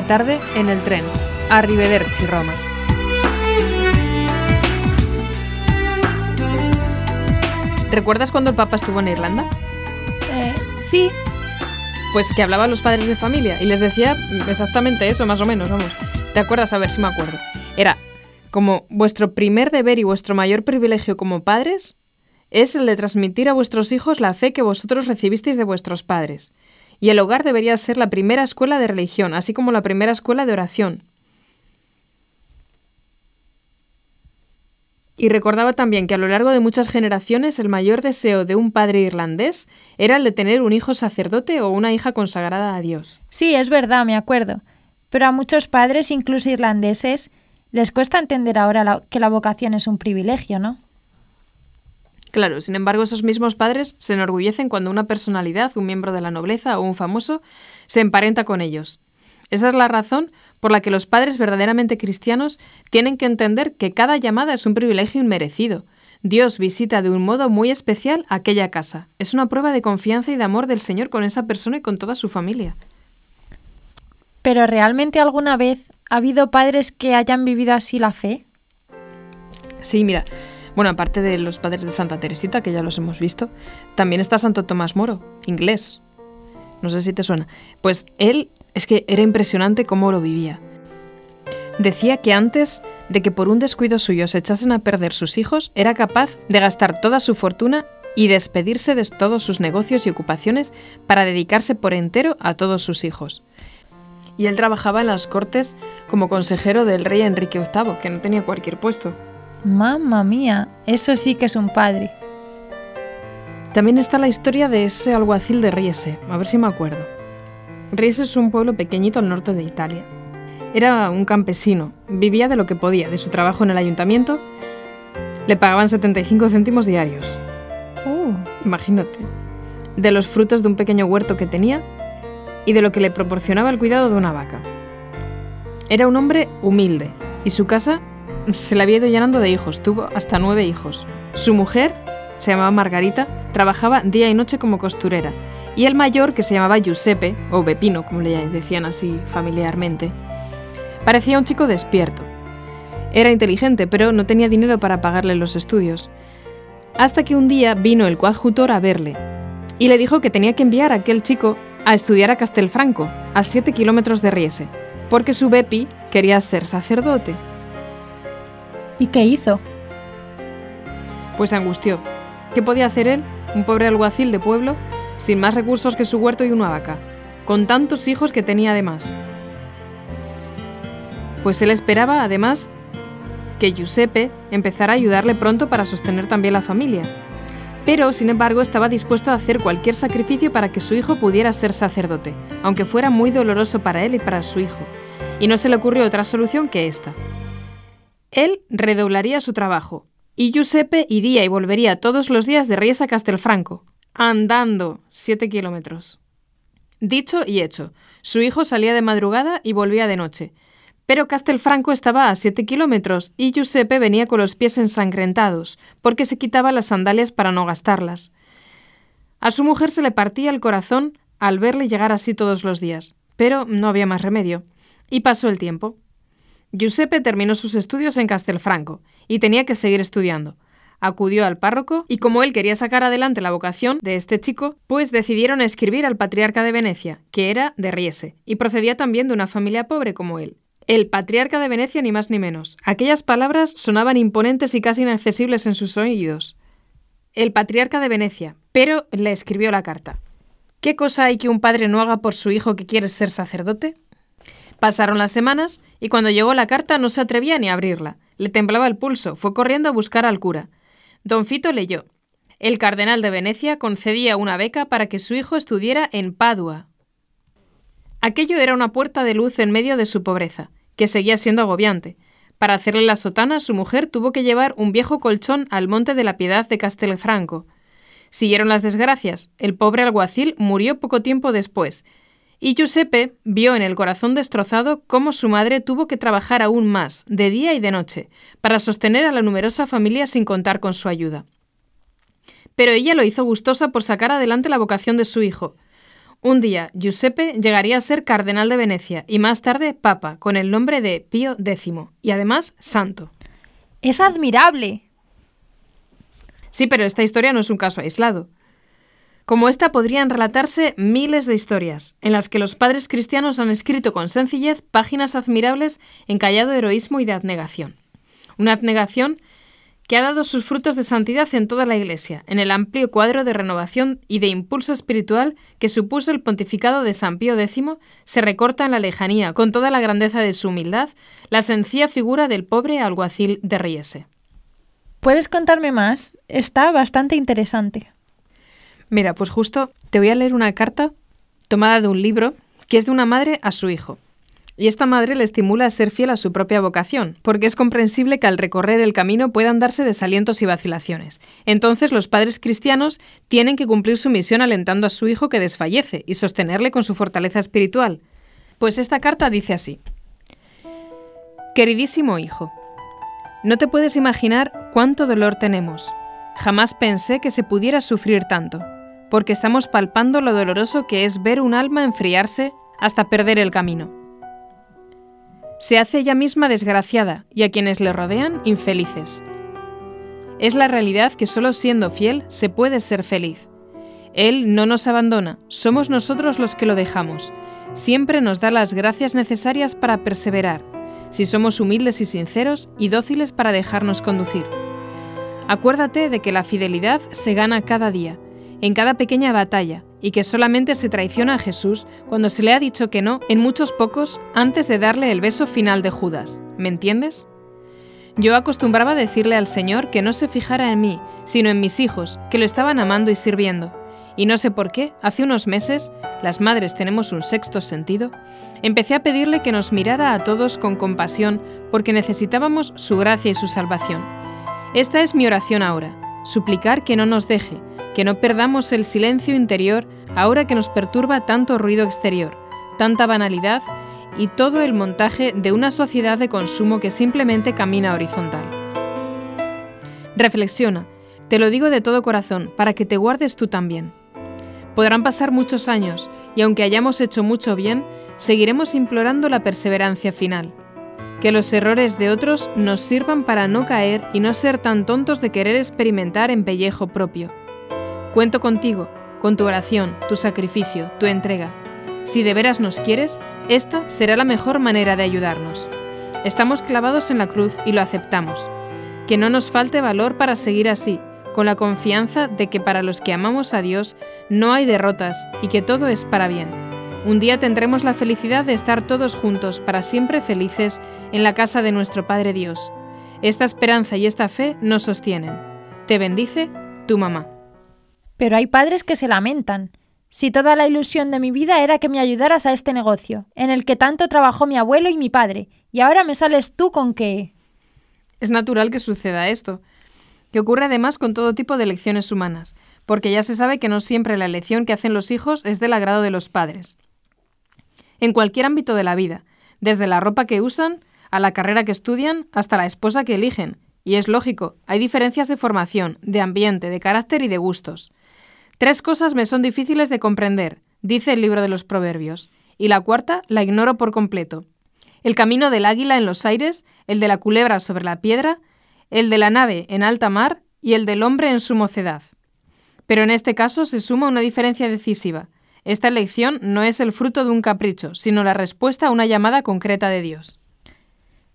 La tarde, en el tren, Arrivederci, Roma. ¿Recuerdas cuando el Papa estuvo en Irlanda? Eh, sí. Pues que hablaba a los padres de familia y les decía exactamente eso, más o menos, vamos. ¿Te acuerdas? A ver si me acuerdo. Era como vuestro primer deber y vuestro mayor privilegio como padres es el de transmitir a vuestros hijos la fe que vosotros recibisteis de vuestros padres. Y el hogar debería ser la primera escuela de religión, así como la primera escuela de oración. Y recordaba también que a lo largo de muchas generaciones el mayor deseo de un padre irlandés era el de tener un hijo sacerdote o una hija consagrada a Dios. Sí, es verdad, me acuerdo. Pero a muchos padres, incluso irlandeses, les cuesta entender ahora que la vocación es un privilegio, ¿no? Claro, sin embargo, esos mismos padres se enorgullecen cuando una personalidad, un miembro de la nobleza o un famoso, se emparenta con ellos. Esa es la razón por la que los padres verdaderamente cristianos tienen que entender que cada llamada es un privilegio inmerecido. Dios visita de un modo muy especial aquella casa. Es una prueba de confianza y de amor del Señor con esa persona y con toda su familia. ¿Pero realmente alguna vez ha habido padres que hayan vivido así la fe? Sí, mira, bueno, aparte de los padres de Santa Teresita, que ya los hemos visto, también está Santo Tomás Moro, inglés. No sé si te suena. Pues él es que era impresionante cómo lo vivía. Decía que antes de que por un descuido suyo se echasen a perder sus hijos, era capaz de gastar toda su fortuna y despedirse de todos sus negocios y ocupaciones para dedicarse por entero a todos sus hijos. Y él trabajaba en las cortes como consejero del rey Enrique VIII, que no tenía cualquier puesto. Mamma mía, eso sí que es un padre. También está la historia de ese alguacil de Riese, a ver si me acuerdo. Riese es un pueblo pequeñito al norte de Italia. Era un campesino, vivía de lo que podía, de su trabajo en el ayuntamiento. Le pagaban 75 céntimos diarios. Uh. Imagínate. De los frutos de un pequeño huerto que tenía y de lo que le proporcionaba el cuidado de una vaca. Era un hombre humilde y su casa se la había ido llenando de hijos, tuvo hasta nueve hijos. Su mujer, se llamaba Margarita, trabajaba día y noche como costurera, y el mayor, que se llamaba Giuseppe, o Pepino, como le decían así familiarmente, parecía un chico despierto. Era inteligente, pero no tenía dinero para pagarle los estudios. Hasta que un día vino el coadjutor a verle, y le dijo que tenía que enviar a aquel chico a estudiar a Castelfranco, a siete kilómetros de Riese, porque su Bepi quería ser sacerdote. ¿Y qué hizo? Pues se angustió. ¿Qué podía hacer él, un pobre alguacil de pueblo, sin más recursos que su huerto y una vaca, con tantos hijos que tenía además? Pues él esperaba, además, que Giuseppe empezara a ayudarle pronto para sostener también la familia. Pero, sin embargo, estaba dispuesto a hacer cualquier sacrificio para que su hijo pudiera ser sacerdote, aunque fuera muy doloroso para él y para su hijo. Y no se le ocurrió otra solución que esta. Él redoblaría su trabajo, y Giuseppe iría y volvería todos los días de Ries a Castelfranco, andando siete kilómetros. Dicho y hecho, su hijo salía de madrugada y volvía de noche. Pero Castelfranco estaba a siete kilómetros y Giuseppe venía con los pies ensangrentados, porque se quitaba las sandalias para no gastarlas. A su mujer se le partía el corazón al verle llegar así todos los días, pero no había más remedio. Y pasó el tiempo. Giuseppe terminó sus estudios en Castelfranco y tenía que seguir estudiando. Acudió al párroco y como él quería sacar adelante la vocación de este chico, pues decidieron escribir al patriarca de Venecia, que era de Riese, y procedía también de una familia pobre como él. El patriarca de Venecia ni más ni menos. Aquellas palabras sonaban imponentes y casi inaccesibles en sus oídos. El patriarca de Venecia, pero le escribió la carta. ¿Qué cosa hay que un padre no haga por su hijo que quiere ser sacerdote? Pasaron las semanas y cuando llegó la carta no se atrevía ni a abrirla. Le temblaba el pulso, fue corriendo a buscar al cura. Don Fito leyó. El cardenal de Venecia concedía una beca para que su hijo estudiara en Padua. Aquello era una puerta de luz en medio de su pobreza, que seguía siendo agobiante. Para hacerle la sotana, su mujer tuvo que llevar un viejo colchón al monte de la Piedad de Castelfranco. Siguieron las desgracias. El pobre alguacil murió poco tiempo después, y Giuseppe vio en el corazón destrozado cómo su madre tuvo que trabajar aún más, de día y de noche, para sostener a la numerosa familia sin contar con su ayuda. Pero ella lo hizo gustosa por sacar adelante la vocación de su hijo. Un día, Giuseppe llegaría a ser cardenal de Venecia y más tarde papa, con el nombre de Pío X, y además santo. Es admirable. Sí, pero esta historia no es un caso aislado. Como esta podrían relatarse miles de historias, en las que los padres cristianos han escrito con sencillez páginas admirables en callado heroísmo y de abnegación. Una abnegación que ha dado sus frutos de santidad en toda la Iglesia, en el amplio cuadro de renovación y de impulso espiritual que supuso el pontificado de San Pío X, se recorta en la lejanía, con toda la grandeza de su humildad, la sencilla figura del pobre alguacil de Riese. ¿Puedes contarme más? Está bastante interesante. Mira, pues justo te voy a leer una carta tomada de un libro que es de una madre a su hijo. Y esta madre le estimula a ser fiel a su propia vocación, porque es comprensible que al recorrer el camino puedan darse desalientos y vacilaciones. Entonces los padres cristianos tienen que cumplir su misión alentando a su hijo que desfallece y sostenerle con su fortaleza espiritual. Pues esta carta dice así. Queridísimo hijo, no te puedes imaginar cuánto dolor tenemos. Jamás pensé que se pudiera sufrir tanto porque estamos palpando lo doloroso que es ver un alma enfriarse hasta perder el camino. Se hace ella misma desgraciada y a quienes le rodean infelices. Es la realidad que solo siendo fiel se puede ser feliz. Él no nos abandona, somos nosotros los que lo dejamos. Siempre nos da las gracias necesarias para perseverar, si somos humildes y sinceros y dóciles para dejarnos conducir. Acuérdate de que la fidelidad se gana cada día, en cada pequeña batalla y que solamente se traiciona a Jesús cuando se le ha dicho que no en muchos pocos antes de darle el beso final de Judas. ¿Me entiendes? Yo acostumbraba decirle al Señor que no se fijara en mí, sino en mis hijos, que lo estaban amando y sirviendo. Y no sé por qué, hace unos meses, las madres tenemos un sexto sentido, empecé a pedirle que nos mirara a todos con compasión porque necesitábamos su gracia y su salvación. Esta es mi oración ahora, suplicar que no nos deje, que no perdamos el silencio interior ahora que nos perturba tanto ruido exterior, tanta banalidad y todo el montaje de una sociedad de consumo que simplemente camina horizontal. Reflexiona, te lo digo de todo corazón, para que te guardes tú también. Podrán pasar muchos años y aunque hayamos hecho mucho bien, seguiremos implorando la perseverancia final. Que los errores de otros nos sirvan para no caer y no ser tan tontos de querer experimentar en pellejo propio. Cuento contigo, con tu oración, tu sacrificio, tu entrega. Si de veras nos quieres, esta será la mejor manera de ayudarnos. Estamos clavados en la cruz y lo aceptamos. Que no nos falte valor para seguir así, con la confianza de que para los que amamos a Dios no hay derrotas y que todo es para bien. Un día tendremos la felicidad de estar todos juntos para siempre felices en la casa de nuestro Padre Dios. Esta esperanza y esta fe nos sostienen. Te bendice tu mamá. Pero hay padres que se lamentan. Si toda la ilusión de mi vida era que me ayudaras a este negocio, en el que tanto trabajó mi abuelo y mi padre, y ahora me sales tú con que... Es natural que suceda esto, que ocurre además con todo tipo de elecciones humanas, porque ya se sabe que no siempre la elección que hacen los hijos es del agrado de los padres. En cualquier ámbito de la vida, desde la ropa que usan, a la carrera que estudian, hasta la esposa que eligen. Y es lógico, hay diferencias de formación, de ambiente, de carácter y de gustos. Tres cosas me son difíciles de comprender, dice el libro de los Proverbios, y la cuarta la ignoro por completo. El camino del águila en los aires, el de la culebra sobre la piedra, el de la nave en alta mar y el del hombre en su mocedad. Pero en este caso se suma una diferencia decisiva. Esta elección no es el fruto de un capricho, sino la respuesta a una llamada concreta de Dios.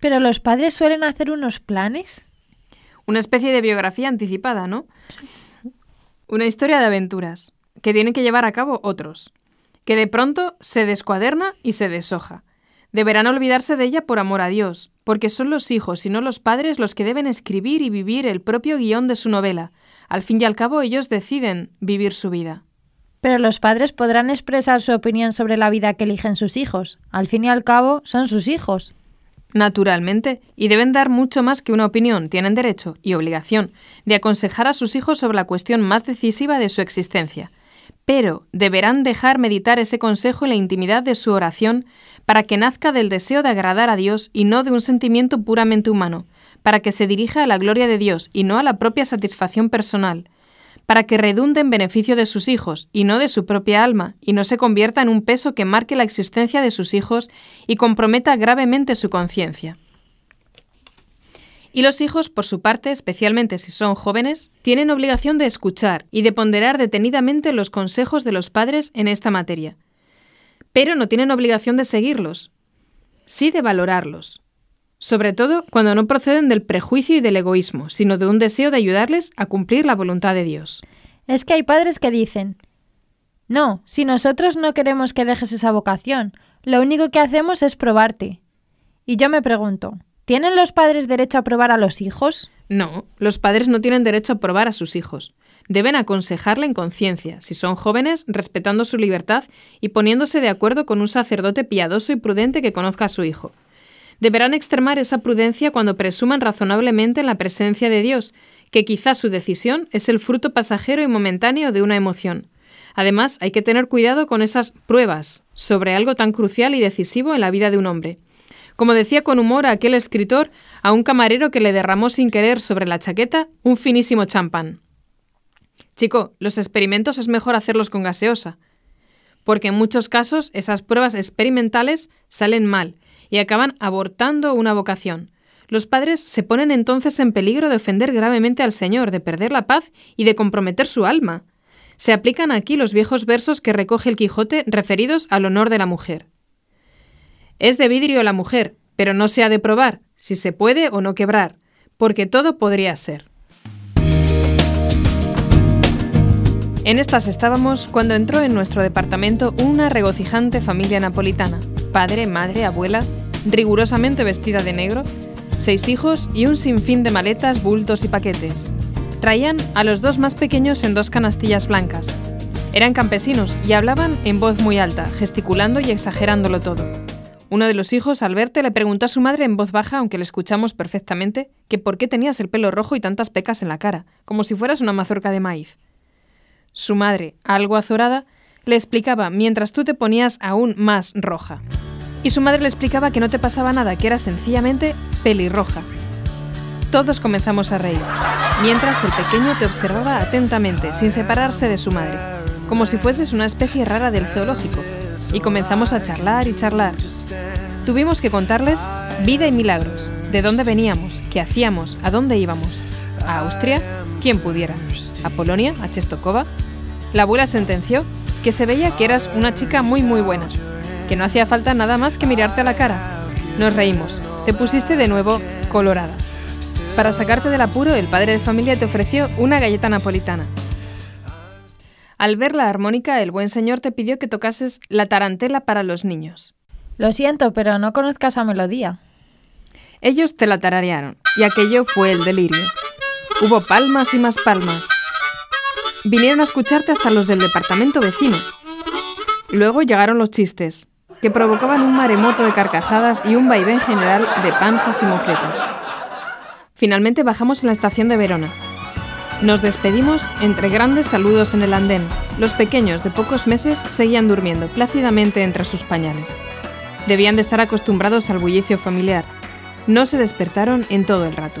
¿Pero los padres suelen hacer unos planes? Una especie de biografía anticipada, ¿no? Sí. Una historia de aventuras, que tienen que llevar a cabo otros, que de pronto se descuaderna y se deshoja. Deberán olvidarse de ella por amor a Dios, porque son los hijos y no los padres los que deben escribir y vivir el propio guion de su novela. Al fin y al cabo ellos deciden vivir su vida. Pero los padres podrán expresar su opinión sobre la vida que eligen sus hijos. Al fin y al cabo, son sus hijos. Naturalmente, y deben dar mucho más que una opinión, tienen derecho y obligación de aconsejar a sus hijos sobre la cuestión más decisiva de su existencia. Pero deberán dejar meditar ese consejo en la intimidad de su oración para que nazca del deseo de agradar a Dios y no de un sentimiento puramente humano, para que se dirija a la gloria de Dios y no a la propia satisfacción personal, para que redunde en beneficio de sus hijos y no de su propia alma, y no se convierta en un peso que marque la existencia de sus hijos y comprometa gravemente su conciencia. Y los hijos, por su parte, especialmente si son jóvenes, tienen obligación de escuchar y de ponderar detenidamente los consejos de los padres en esta materia. Pero no tienen obligación de seguirlos, sí de valorarlos, sobre todo cuando no proceden del prejuicio y del egoísmo, sino de un deseo de ayudarles a cumplir la voluntad de Dios. Es que hay padres que dicen, no, si nosotros no queremos que dejes esa vocación, lo único que hacemos es probarte. Y yo me pregunto, ¿tienen los padres derecho a probar a los hijos? No, los padres no tienen derecho a probar a sus hijos. Deben aconsejarle en conciencia, si son jóvenes, respetando su libertad y poniéndose de acuerdo con un sacerdote piadoso y prudente que conozca a su hijo deberán extremar esa prudencia cuando presuman razonablemente en la presencia de Dios, que quizás su decisión es el fruto pasajero y momentáneo de una emoción. Además, hay que tener cuidado con esas pruebas sobre algo tan crucial y decisivo en la vida de un hombre. Como decía con humor aquel escritor a un camarero que le derramó sin querer sobre la chaqueta un finísimo champán. Chico, los experimentos es mejor hacerlos con gaseosa, porque en muchos casos esas pruebas experimentales salen mal y acaban abortando una vocación. Los padres se ponen entonces en peligro de ofender gravemente al Señor, de perder la paz y de comprometer su alma. Se aplican aquí los viejos versos que recoge el Quijote referidos al honor de la mujer. Es de vidrio la mujer, pero no se ha de probar si se puede o no quebrar, porque todo podría ser. En estas estábamos cuando entró en nuestro departamento una regocijante familia napolitana, padre, madre, abuela, rigurosamente vestida de negro, seis hijos y un sinfín de maletas, bultos y paquetes. Traían a los dos más pequeños en dos canastillas blancas. Eran campesinos y hablaban en voz muy alta, gesticulando y exagerándolo todo. Uno de los hijos, al verte, le preguntó a su madre en voz baja, aunque le escuchamos perfectamente, que por qué tenías el pelo rojo y tantas pecas en la cara, como si fueras una mazorca de maíz. Su madre, algo azorada, le explicaba mientras tú te ponías aún más roja. Y su madre le explicaba que no te pasaba nada, que era sencillamente pelirroja. Todos comenzamos a reír, mientras el pequeño te observaba atentamente, sin separarse de su madre, como si fueses una especie rara del zoológico. Y comenzamos a charlar y charlar. Tuvimos que contarles vida y milagros, de dónde veníamos, qué hacíamos, a dónde íbamos. A Austria, quien pudiera. A Polonia, a Chestokova, la abuela sentenció que se veía que eras una chica muy muy buena, que no hacía falta nada más que mirarte a la cara. Nos reímos. Te pusiste de nuevo colorada. Para sacarte del apuro, el padre de familia te ofreció una galleta napolitana. Al ver la armónica, el buen señor te pidió que tocases la tarantela para los niños. Lo siento, pero no conozcas esa melodía. Ellos te la tararearon, y aquello fue el delirio. Hubo palmas y más palmas, Vinieron a escucharte hasta los del departamento vecino. Luego llegaron los chistes, que provocaban un maremoto de carcajadas y un vaivén general de panzas y mofletas. Finalmente bajamos en la estación de Verona. Nos despedimos entre grandes saludos en el andén. Los pequeños de pocos meses seguían durmiendo plácidamente entre sus pañales. Debían de estar acostumbrados al bullicio familiar. No se despertaron en todo el rato.